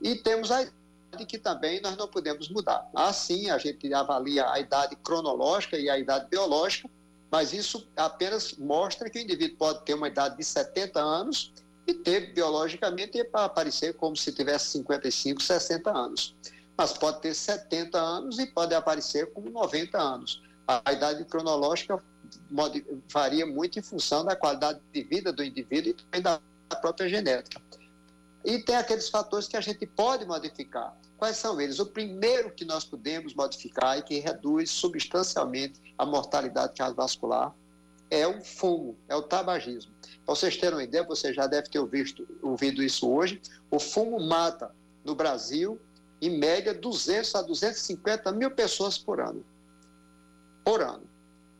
E temos a idade que também nós não podemos mudar. Assim, a gente avalia a idade cronológica e a idade biológica, mas isso apenas mostra que o indivíduo pode ter uma idade de 70 anos e ter biologicamente para aparecer como se tivesse 55, 60 anos. Mas pode ter 70 anos e pode aparecer com 90 anos. A idade cronológica varia muito em função da qualidade de vida do indivíduo e também da própria genética. E tem aqueles fatores que a gente pode modificar. Quais são eles? O primeiro que nós podemos modificar e que reduz substancialmente a mortalidade cardiovascular é o fumo, é o tabagismo. Para vocês terem uma ideia, você já deve ter ouvido, ouvido isso hoje, o fumo mata no Brasil, em média, 200 a 250 mil pessoas por ano. Por ano.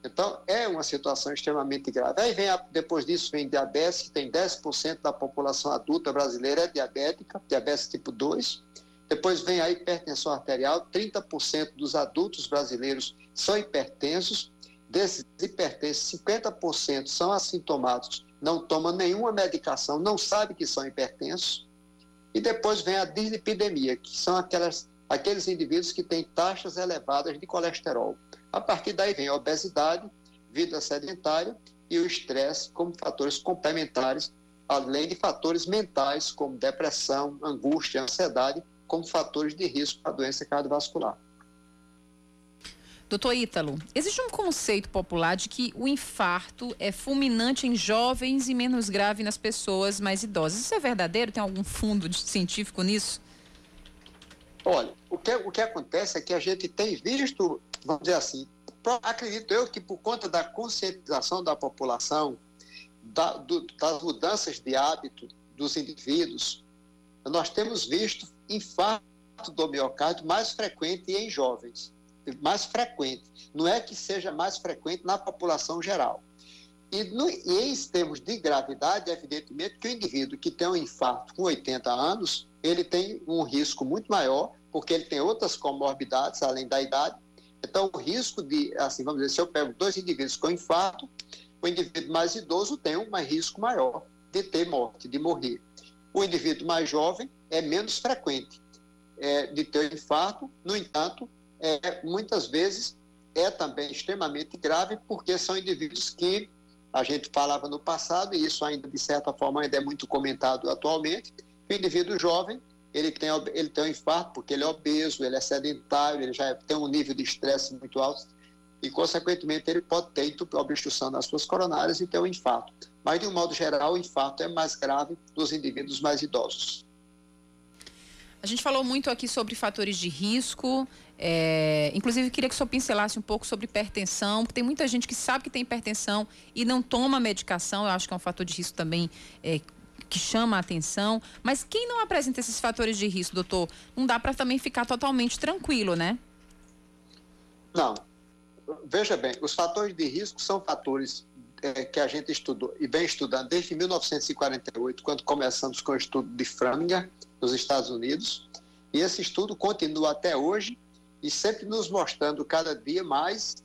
Então, é uma situação extremamente grave. Aí vem, a, depois disso, vem diabetes, que tem 10% da população adulta brasileira é diabética, diabetes tipo 2. Depois vem a hipertensão arterial, 30% dos adultos brasileiros são hipertensos. Desses hipertensos, 50% são assintomáticos, não tomam nenhuma medicação, não sabem que são hipertensos. E depois vem a dislipidemia, que são aquelas, aqueles indivíduos que têm taxas elevadas de colesterol. A partir daí vem a obesidade, vida sedentária e o estresse como fatores complementares, além de fatores mentais como depressão, angústia, ansiedade, como fatores de risco para a doença cardiovascular. Doutor Ítalo, existe um conceito popular de que o infarto é fulminante em jovens e menos grave nas pessoas mais idosas. Isso é verdadeiro? Tem algum fundo científico nisso? Olha, o que, o que acontece é que a gente tem visto vamos dizer assim, acredito eu que por conta da conscientização da população, da, do, das mudanças de hábito dos indivíduos, nós temos visto infarto do miocárdio mais frequente em jovens, mais frequente. Não é que seja mais frequente na população geral. E, no, e em termos de gravidade, evidentemente que o indivíduo que tem um infarto com 80 anos, ele tem um risco muito maior, porque ele tem outras comorbidades além da idade, então, o risco de, assim, vamos dizer, se eu pego dois indivíduos com infarto, o indivíduo mais idoso tem um risco maior de ter morte, de morrer. O indivíduo mais jovem é menos frequente é, de ter infarto, no entanto, é, muitas vezes é também extremamente grave, porque são indivíduos que a gente falava no passado, e isso ainda, de certa forma, ainda é muito comentado atualmente, o indivíduo jovem ele tem, ele tem um infarto porque ele é obeso, ele é sedentário, ele já tem um nível de estresse muito alto e, consequentemente, ele pode ter obstrução nas suas coronárias e ter um infarto. Mas, de um modo geral, o infarto é mais grave nos indivíduos mais idosos. A gente falou muito aqui sobre fatores de risco, é, inclusive queria que o senhor pincelasse um pouco sobre hipertensão, porque tem muita gente que sabe que tem hipertensão e não toma medicação, eu acho que é um fator de risco também é, que chama a atenção. Mas quem não apresenta esses fatores de risco, doutor, não dá para também ficar totalmente tranquilo, né? Não. Veja bem, os fatores de risco são fatores é, que a gente estudou e vem estudando desde 1948, quando começamos com o estudo de Framingham, nos Estados Unidos. E esse estudo continua até hoje e sempre nos mostrando cada dia mais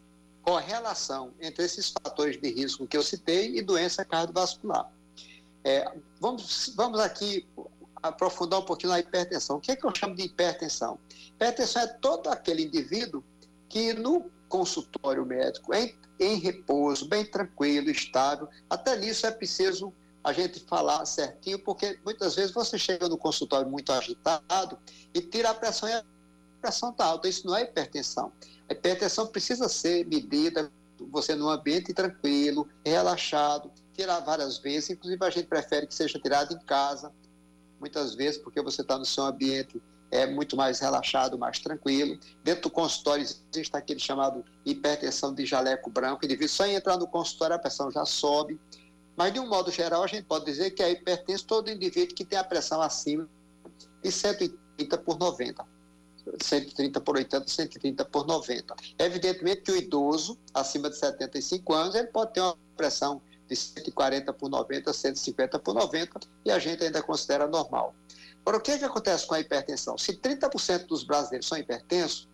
correlação entre esses fatores de risco que eu citei e doença cardiovascular. É, vamos, vamos aqui aprofundar um pouquinho na hipertensão. O que, é que eu chamo de hipertensão? Hipertensão é todo aquele indivíduo que no consultório médico, em, em repouso, bem tranquilo, estável, até nisso é preciso a gente falar certinho, porque muitas vezes você chega no consultório muito agitado e tira a pressão pressão está alta. Isso não é hipertensão. A hipertensão precisa ser medida, você num ambiente tranquilo, relaxado, tirar várias vezes. Inclusive, a gente prefere que seja tirado em casa, muitas vezes, porque você está no seu ambiente é muito mais relaxado, mais tranquilo. Dentro do consultório existe aquele chamado hipertensão de jaleco branco, indivíduo só entrar no consultório a pressão já sobe. Mas, de um modo geral, a gente pode dizer que é hipertenso todo indivíduo que tem a pressão acima de 130 por 90. 130 por 80, 130 por 90. Evidentemente que o idoso, acima de 75 anos, ele pode ter uma pressão de 140 por 90, 150 por 90, e a gente ainda considera normal. Agora, o que, é que acontece com a hipertensão? Se 30% dos brasileiros são hipertensos,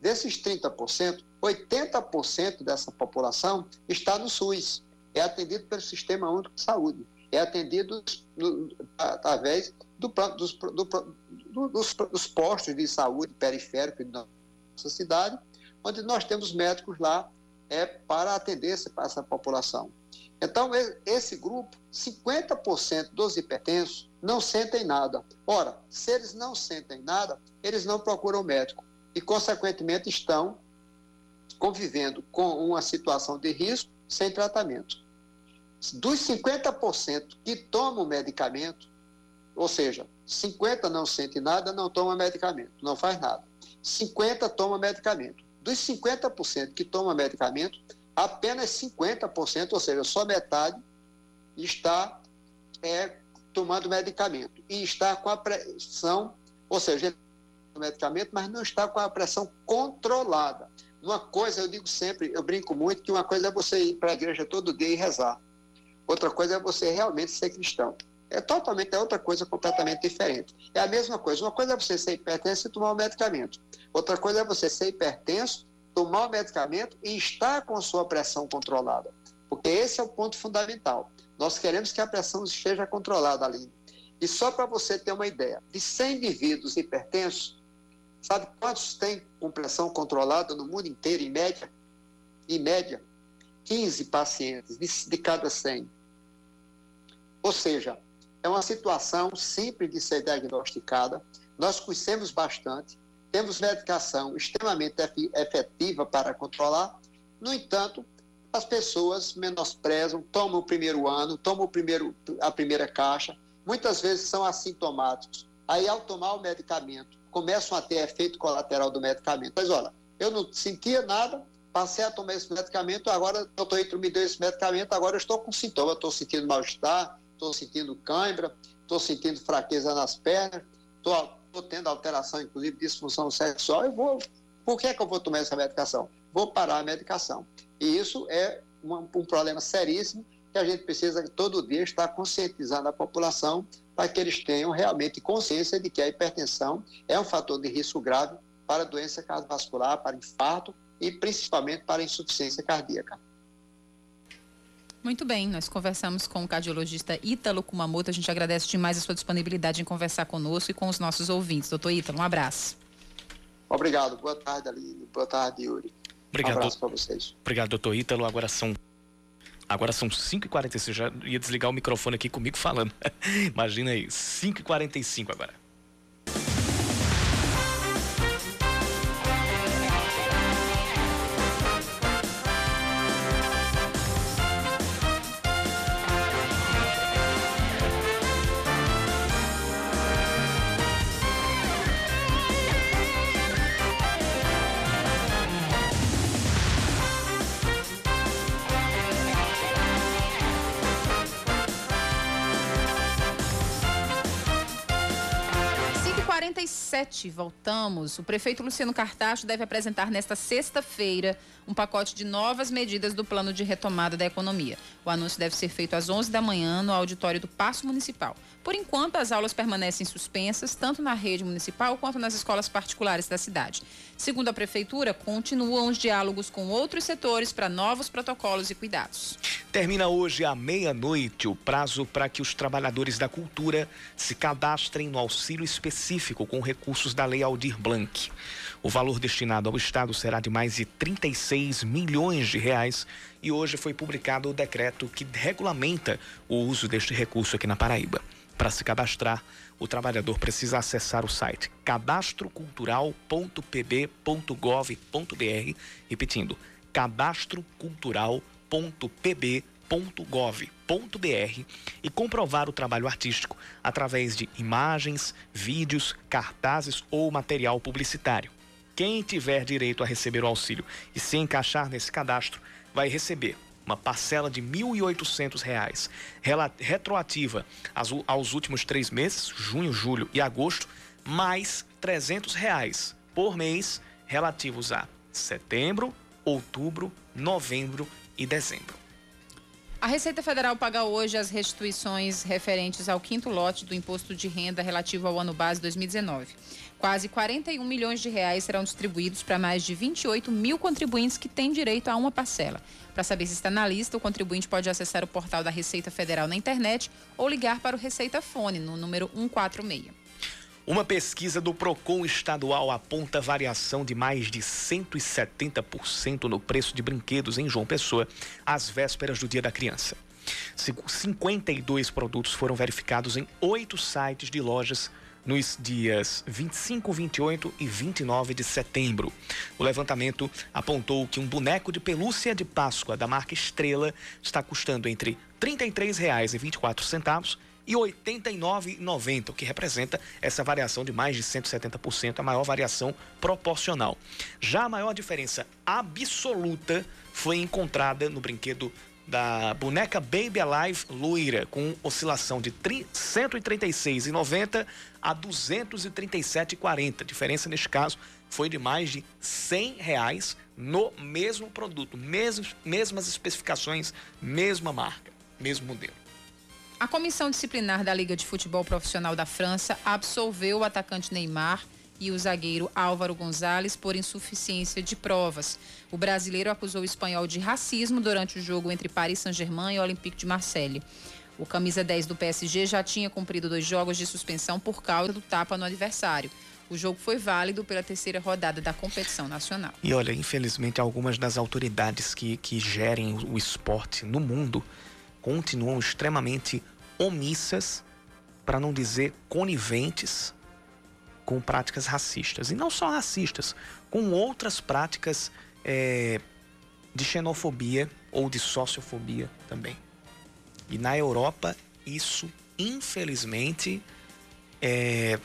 desses 30%, 80% dessa população está no SUS, é atendido pelo Sistema Único de Saúde, é atendido no, através do, dos, do, dos, dos, postos de saúde periféricos da nossa cidade, onde nós temos médicos lá é, para atender essa população. Então, esse grupo, 50% dos hipertensos não sentem nada. Ora, se eles não sentem nada, eles não procuram médico e, consequentemente, estão convivendo com uma situação de risco sem tratamento. Dos 50% que tomam medicamento, ou seja, 50 não sente nada, não toma medicamento, não faz nada. 50 toma medicamento. Dos 50% que toma medicamento, apenas 50%, ou seja, só metade, está é, tomando medicamento e está com a pressão, ou seja, medicamento, mas não está com a pressão controlada. Uma coisa, eu digo sempre, eu brinco muito, que uma coisa é você ir para a igreja todo dia e rezar. Outra coisa é você realmente ser cristão. É totalmente é outra coisa completamente diferente. É a mesma coisa. Uma coisa é você ser hipertenso e tomar um medicamento. Outra coisa é você ser hipertenso tomar o medicamento e estar com sua pressão controlada. Porque esse é o ponto fundamental. Nós queremos que a pressão esteja controlada ali. E só para você ter uma ideia, de 100 indivíduos hipertensos, sabe quantos tem com pressão controlada no mundo inteiro, em média? Em média, 15 pacientes de, de cada 100. Ou seja, é uma situação simples de ser diagnosticada. Nós conhecemos bastante, temos medicação extremamente efetiva para controlar, no entanto, as pessoas menosprezam, tomam o primeiro ano, tomam o primeiro, a primeira caixa, muitas vezes são assintomáticos. Aí, ao tomar o medicamento, começam a ter efeito colateral do medicamento. Mas, olha, eu não sentia nada, passei a tomar esse medicamento, agora o doutor me deu esse medicamento, agora eu estou com sintoma, estou sentindo mal-estar, estou sentindo cãibra, estou sentindo fraqueza nas pernas, estou estou tendo alteração, inclusive disfunção sexual, eu vou. Por que, é que eu vou tomar essa medicação? Vou parar a medicação. E isso é um problema seríssimo que a gente precisa todo dia estar conscientizando a população para que eles tenham realmente consciência de que a hipertensão é um fator de risco grave para doença cardiovascular, para infarto e principalmente para insuficiência cardíaca. Muito bem, nós conversamos com o cardiologista Ítalo Kumamoto. A gente agradece demais a sua disponibilidade em conversar conosco e com os nossos ouvintes. Doutor Ítalo, um abraço. Obrigado. Boa tarde, Aline. Boa tarde, Yuri. Obrigado. Um abraço para vocês. Obrigado, doutor Ítalo. Agora são Agora são 5h46, já ia desligar o microfone aqui comigo falando. [LAUGHS] Imagina aí, 5h45 agora. 47, voltamos. O prefeito Luciano Cartacho deve apresentar nesta sexta-feira um pacote de novas medidas do plano de retomada da economia. O anúncio deve ser feito às 11 da manhã no auditório do Paço Municipal. Por enquanto, as aulas permanecem suspensas, tanto na rede municipal quanto nas escolas particulares da cidade. Segundo a prefeitura, continuam os diálogos com outros setores para novos protocolos e cuidados. Termina hoje à meia-noite o prazo para que os trabalhadores da cultura se cadastrem no auxílio específico com recursos da Lei Aldir Blanc. O valor destinado ao Estado será de mais de 36 milhões de reais e hoje foi publicado o decreto que regulamenta o uso deste recurso aqui na Paraíba. Para se cadastrar, o trabalhador precisa acessar o site cadastrocultural.pb.gov.br, repetindo, cadastrocultural.pb.gov.br e comprovar o trabalho artístico através de imagens, vídeos, cartazes ou material publicitário. Quem tiver direito a receber o auxílio e se encaixar nesse cadastro vai receber uma parcela de R$ 1.800, retroativa aos últimos três meses, junho, julho e agosto, mais 300 reais por mês relativos a setembro, outubro, novembro e dezembro. A Receita Federal paga hoje as restituições referentes ao quinto lote do imposto de renda relativo ao ano base 2019. Quase 41 milhões de reais serão distribuídos para mais de 28 mil contribuintes que têm direito a uma parcela. Para saber se está na lista, o contribuinte pode acessar o portal da Receita Federal na internet ou ligar para o Receita Fone no número 146. Uma pesquisa do Procon estadual aponta variação de mais de 170% no preço de brinquedos em João Pessoa às vésperas do Dia da Criança. 52 produtos foram verificados em oito sites de lojas nos dias 25, 28 e 29 de setembro. O levantamento apontou que um boneco de pelúcia de Páscoa da marca Estrela está custando entre R$ 33,24 e R$ 89,90, o que representa essa variação de mais de 170%, a maior variação proporcional. Já a maior diferença absoluta foi encontrada no brinquedo da boneca Baby Alive loira, com oscilação de 136,90 a 237,40. A diferença neste caso foi de mais de 100 reais no mesmo produto, mesmas especificações, mesma marca, mesmo modelo. A comissão disciplinar da Liga de Futebol Profissional da França absolveu o atacante Neymar e o zagueiro Álvaro Gonzalez por insuficiência de provas. O brasileiro acusou o espanhol de racismo durante o jogo entre Paris Saint-Germain e Olympique de Marseille. O camisa 10 do PSG já tinha cumprido dois jogos de suspensão por causa do tapa no adversário. O jogo foi válido pela terceira rodada da competição nacional. E olha, infelizmente, algumas das autoridades que, que gerem o esporte no mundo continuam extremamente omissas, para não dizer coniventes, com práticas racistas. E não só racistas, com outras práticas é, de xenofobia ou de sociofobia também. E na Europa, isso, infelizmente, é,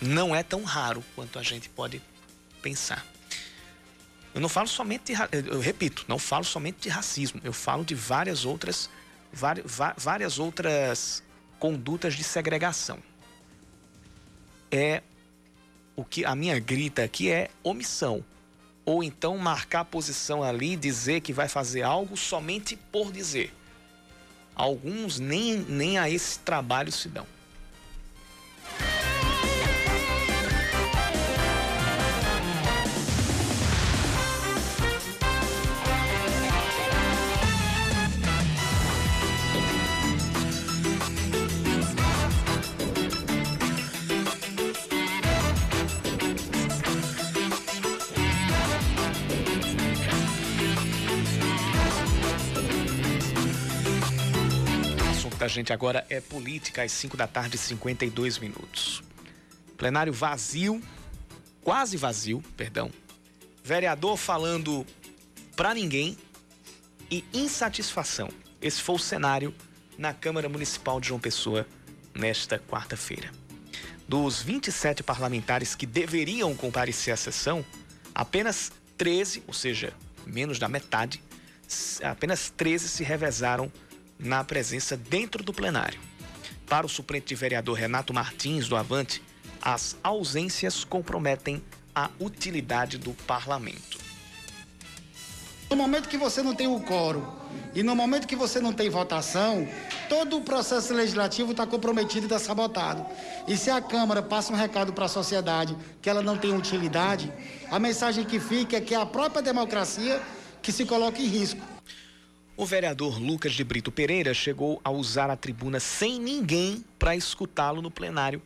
não é tão raro quanto a gente pode pensar. Eu não falo somente de, eu repito, não falo somente de racismo, eu falo de várias outras várias outras condutas de segregação. É o que a minha grita aqui é omissão. Ou então marcar posição ali, dizer que vai fazer algo somente por dizer. Alguns nem, nem a esse trabalho se dão. Da gente agora é política às 5 da tarde, 52 minutos. Plenário vazio, quase vazio, perdão. Vereador falando para ninguém e insatisfação. Esse foi o cenário na Câmara Municipal de João Pessoa nesta quarta-feira. Dos 27 parlamentares que deveriam comparecer à sessão, apenas 13, ou seja, menos da metade, apenas 13 se revezaram na presença dentro do plenário. Para o suplente vereador Renato Martins, do Avante, as ausências comprometem a utilidade do parlamento. No momento que você não tem o coro e no momento que você não tem votação, todo o processo legislativo está comprometido e está sabotado. E se a Câmara passa um recado para a sociedade que ela não tem utilidade, a mensagem que fica é que é a própria democracia que se coloca em risco. O vereador Lucas de Brito Pereira chegou a usar a tribuna sem ninguém para escutá-lo no plenário,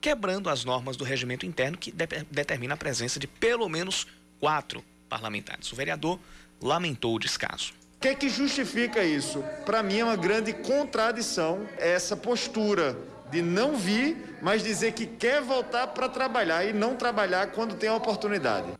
quebrando as normas do regimento interno que de determina a presença de pelo menos quatro parlamentares. O vereador lamentou o descaso. O que, é que justifica isso? Para mim é uma grande contradição essa postura de não vir, mas dizer que quer voltar para trabalhar e não trabalhar quando tem a oportunidade.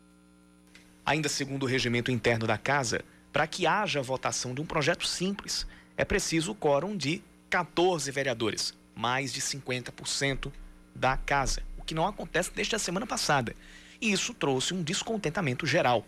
Ainda segundo o regimento interno da Casa, para que haja votação de um projeto simples, é preciso o quórum de 14 vereadores, mais de 50% da Casa, o que não acontece desde a semana passada. E isso trouxe um descontentamento geral.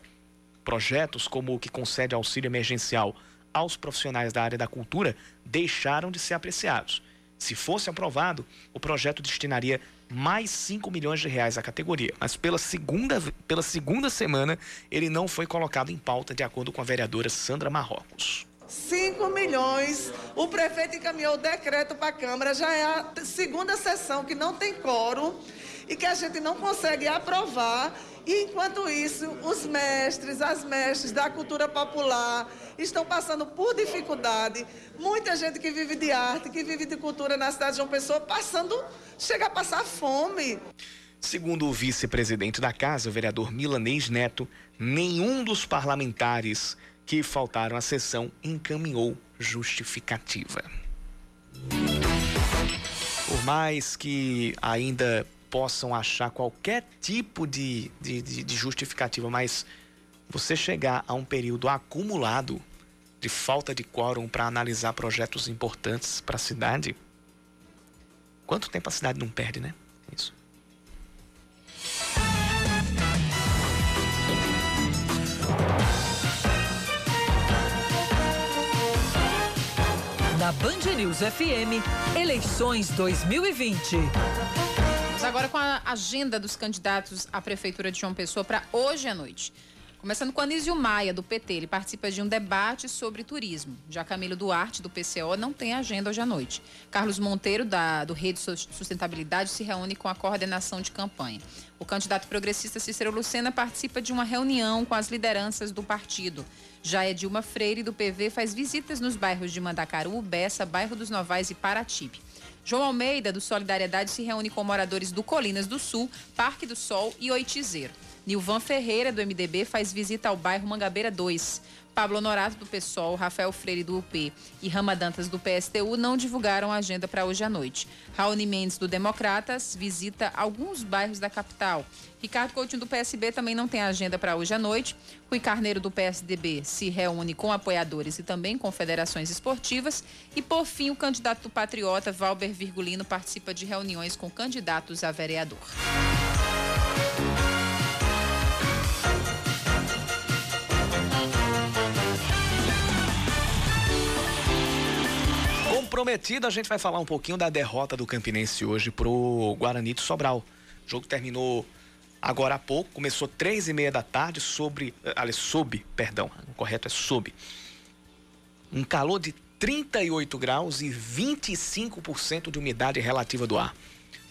Projetos como o que concede auxílio emergencial aos profissionais da área da cultura deixaram de ser apreciados. Se fosse aprovado, o projeto destinaria mais 5 milhões de reais à categoria, mas pela segunda, pela segunda semana ele não foi colocado em pauta, de acordo com a vereadora Sandra Marrocos. 5 milhões, o prefeito encaminhou o decreto para a Câmara, já é a segunda sessão que não tem quórum e que a gente não consegue aprovar. E enquanto isso, os mestres, as mestres da cultura popular estão passando por dificuldade. Muita gente que vive de arte, que vive de cultura na cidade de João Pessoa, passando, chega a passar fome. Segundo o vice-presidente da casa, o vereador Milanês Neto, nenhum dos parlamentares que faltaram à sessão encaminhou justificativa. Por mais que ainda possam achar qualquer tipo de, de, de, justificativa, mas você chegar a um período acumulado de falta de quórum para analisar projetos importantes para a cidade, quanto tempo a cidade não perde, né? Isso. Na Band News FM, eleições 2020 agora com a agenda dos candidatos à Prefeitura de João Pessoa para hoje à noite. Começando com Anísio Maia, do PT. Ele participa de um debate sobre turismo. Já Camilo Duarte, do PCO, não tem agenda hoje à noite. Carlos Monteiro, da, do Rede Sustentabilidade, se reúne com a coordenação de campanha. O candidato progressista Cícero Lucena participa de uma reunião com as lideranças do partido. Já Edilma Freire, do PV, faz visitas nos bairros de Mandacaru, Bessa, Bairro dos Novais e Paratibe. João Almeida, do Solidariedade, se reúne com moradores do Colinas do Sul, Parque do Sol e Oitizeiro. Nilvan Ferreira, do MDB, faz visita ao bairro Mangabeira 2. Pablo Honorato, do PSOL, Rafael Freire, do UP e Rama Dantas, do PSTU, não divulgaram a agenda para hoje à noite. Raoni Mendes, do Democratas, visita alguns bairros da capital. Ricardo Coutinho, do PSB, também não tem agenda para hoje à noite. Rui Carneiro, do PSDB, se reúne com apoiadores e também com federações esportivas. E, por fim, o candidato do Patriota, Valber Virgulino, participa de reuniões com candidatos a vereador. Prometido, a gente vai falar um pouquinho da derrota do Campinense hoje pro Guarani de Sobral. O jogo terminou agora há pouco, começou três e meia da tarde sobre, eh, aliás, sob, perdão, o correto é sob. Um calor de 38 graus e 25% de umidade relativa do ar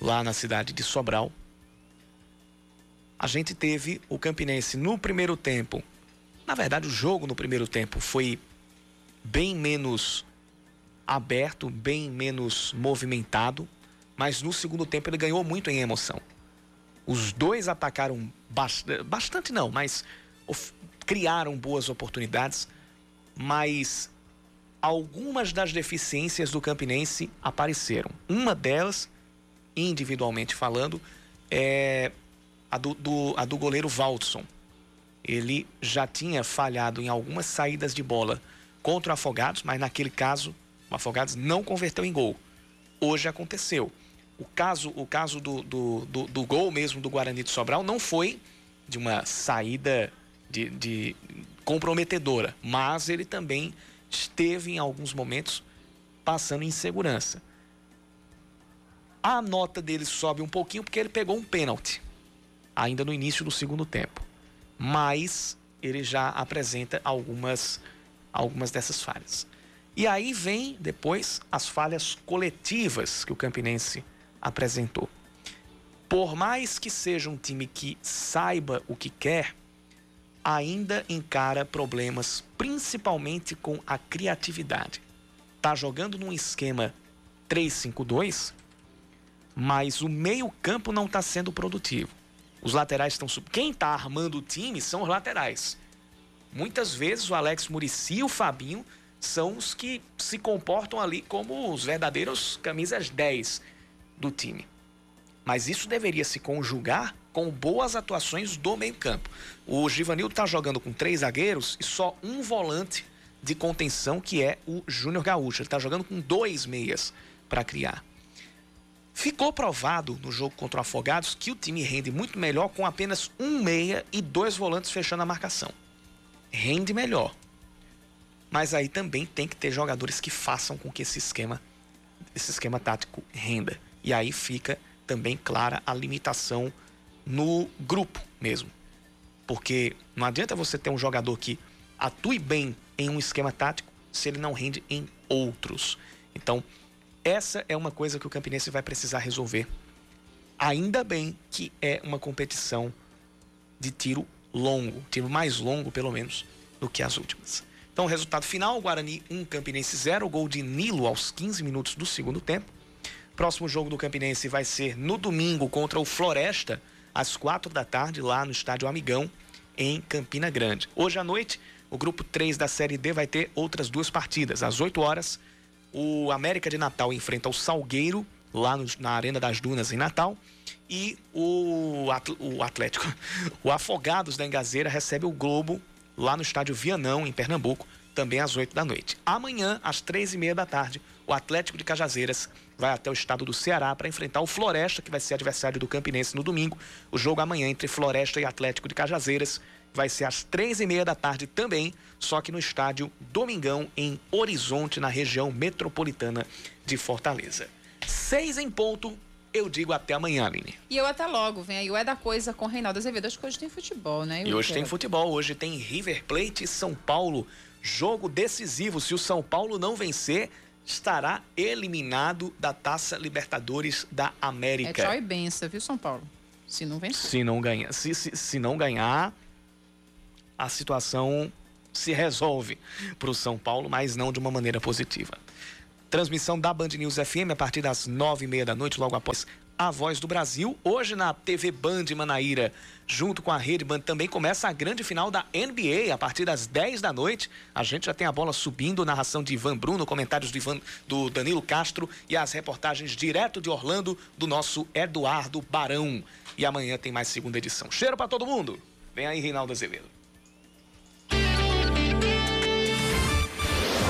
lá na cidade de Sobral. A gente teve o Campinense no primeiro tempo. Na verdade, o jogo no primeiro tempo foi bem menos aberto, bem menos movimentado, mas no segundo tempo ele ganhou muito em emoção. Os dois atacaram bastante, bastante não, mas criaram boas oportunidades, mas algumas das deficiências do Campinense apareceram. Uma delas, individualmente falando, é a do, do, a do goleiro Valdson. Ele já tinha falhado em algumas saídas de bola contra o Afogados, mas naquele caso o Afogados não converteu em gol. Hoje aconteceu. O caso, o caso do, do, do, do gol mesmo do Guarani de Sobral não foi de uma saída de, de comprometedora, mas ele também esteve em alguns momentos passando insegurança. A nota dele sobe um pouquinho porque ele pegou um pênalti ainda no início do segundo tempo. Mas ele já apresenta algumas algumas dessas falhas. E aí vem depois as falhas coletivas que o Campinense apresentou. Por mais que seja um time que saiba o que quer, ainda encara problemas, principalmente com a criatividade. Tá jogando num esquema 3-5-2, mas o meio-campo não está sendo produtivo. Os laterais estão sub... Quem está armando o time são os laterais. Muitas vezes o Alex Murici e o Fabinho são os que se comportam ali como os verdadeiros camisas 10. do time. Mas isso deveria se conjugar com boas atuações do meio-campo. O Givanildo está jogando com três zagueiros e só um volante de contenção, que é o Júnior Gaúcho. Ele está jogando com dois meias para criar. Ficou provado no jogo contra o Afogados que o time rende muito melhor com apenas um meia e dois volantes fechando a marcação. Rende melhor. Mas aí também tem que ter jogadores que façam com que esse esquema, esse esquema tático renda. E aí fica também clara a limitação no grupo mesmo. Porque não adianta você ter um jogador que atue bem em um esquema tático se ele não rende em outros. Então, essa é uma coisa que o Campinense vai precisar resolver. Ainda bem que é uma competição de tiro longo, tiro mais longo, pelo menos, do que as últimas. Então, resultado final: Guarani 1, Campinense 0, gol de Nilo aos 15 minutos do segundo tempo. Próximo jogo do Campinense vai ser no domingo contra o Floresta, às quatro da tarde, lá no Estádio Amigão, em Campina Grande. Hoje à noite, o grupo 3 da Série D vai ter outras duas partidas. Às 8 horas, o América de Natal enfrenta o Salgueiro, lá no, na Arena das Dunas, em Natal. E o, o Atlético, [LAUGHS] o Afogados da Engazeira, recebe o Globo lá no estádio Vianão, em Pernambuco, também às 8 da noite. Amanhã, às três e meia da tarde, o Atlético de Cajazeiras vai até o estado do Ceará para enfrentar o Floresta, que vai ser adversário do Campinense no domingo. O jogo amanhã entre Floresta e Atlético de Cajazeiras vai ser às três e meia da tarde também, só que no estádio Domingão, em Horizonte, na região metropolitana de Fortaleza. Seis em ponto, eu digo até amanhã, Aline. E eu até logo, vem aí o É da Coisa com Reinaldo Azevedo. Acho que hoje tem futebol, né? E hoje tem futebol, hoje tem River Plate e São Paulo. Jogo decisivo. Se o São Paulo não vencer, estará eliminado da Taça Libertadores da América. É tchau e benção, viu, São Paulo? Se não vencer. Se não ganhar, se, se, se não ganhar, a situação se resolve para o São Paulo, mas não de uma maneira positiva. Transmissão da Band News FM a partir das nove e meia da noite, logo após a Voz do Brasil. Hoje na TV Band Manaíra, junto com a Rede Band, também começa a grande final da NBA a partir das 10 da noite. A gente já tem a bola subindo, narração de Ivan Bruno, comentários do, Ivan, do Danilo Castro e as reportagens direto de Orlando do nosso Eduardo Barão. E amanhã tem mais segunda edição. Cheiro para todo mundo. Vem aí, Reinaldo Azevedo.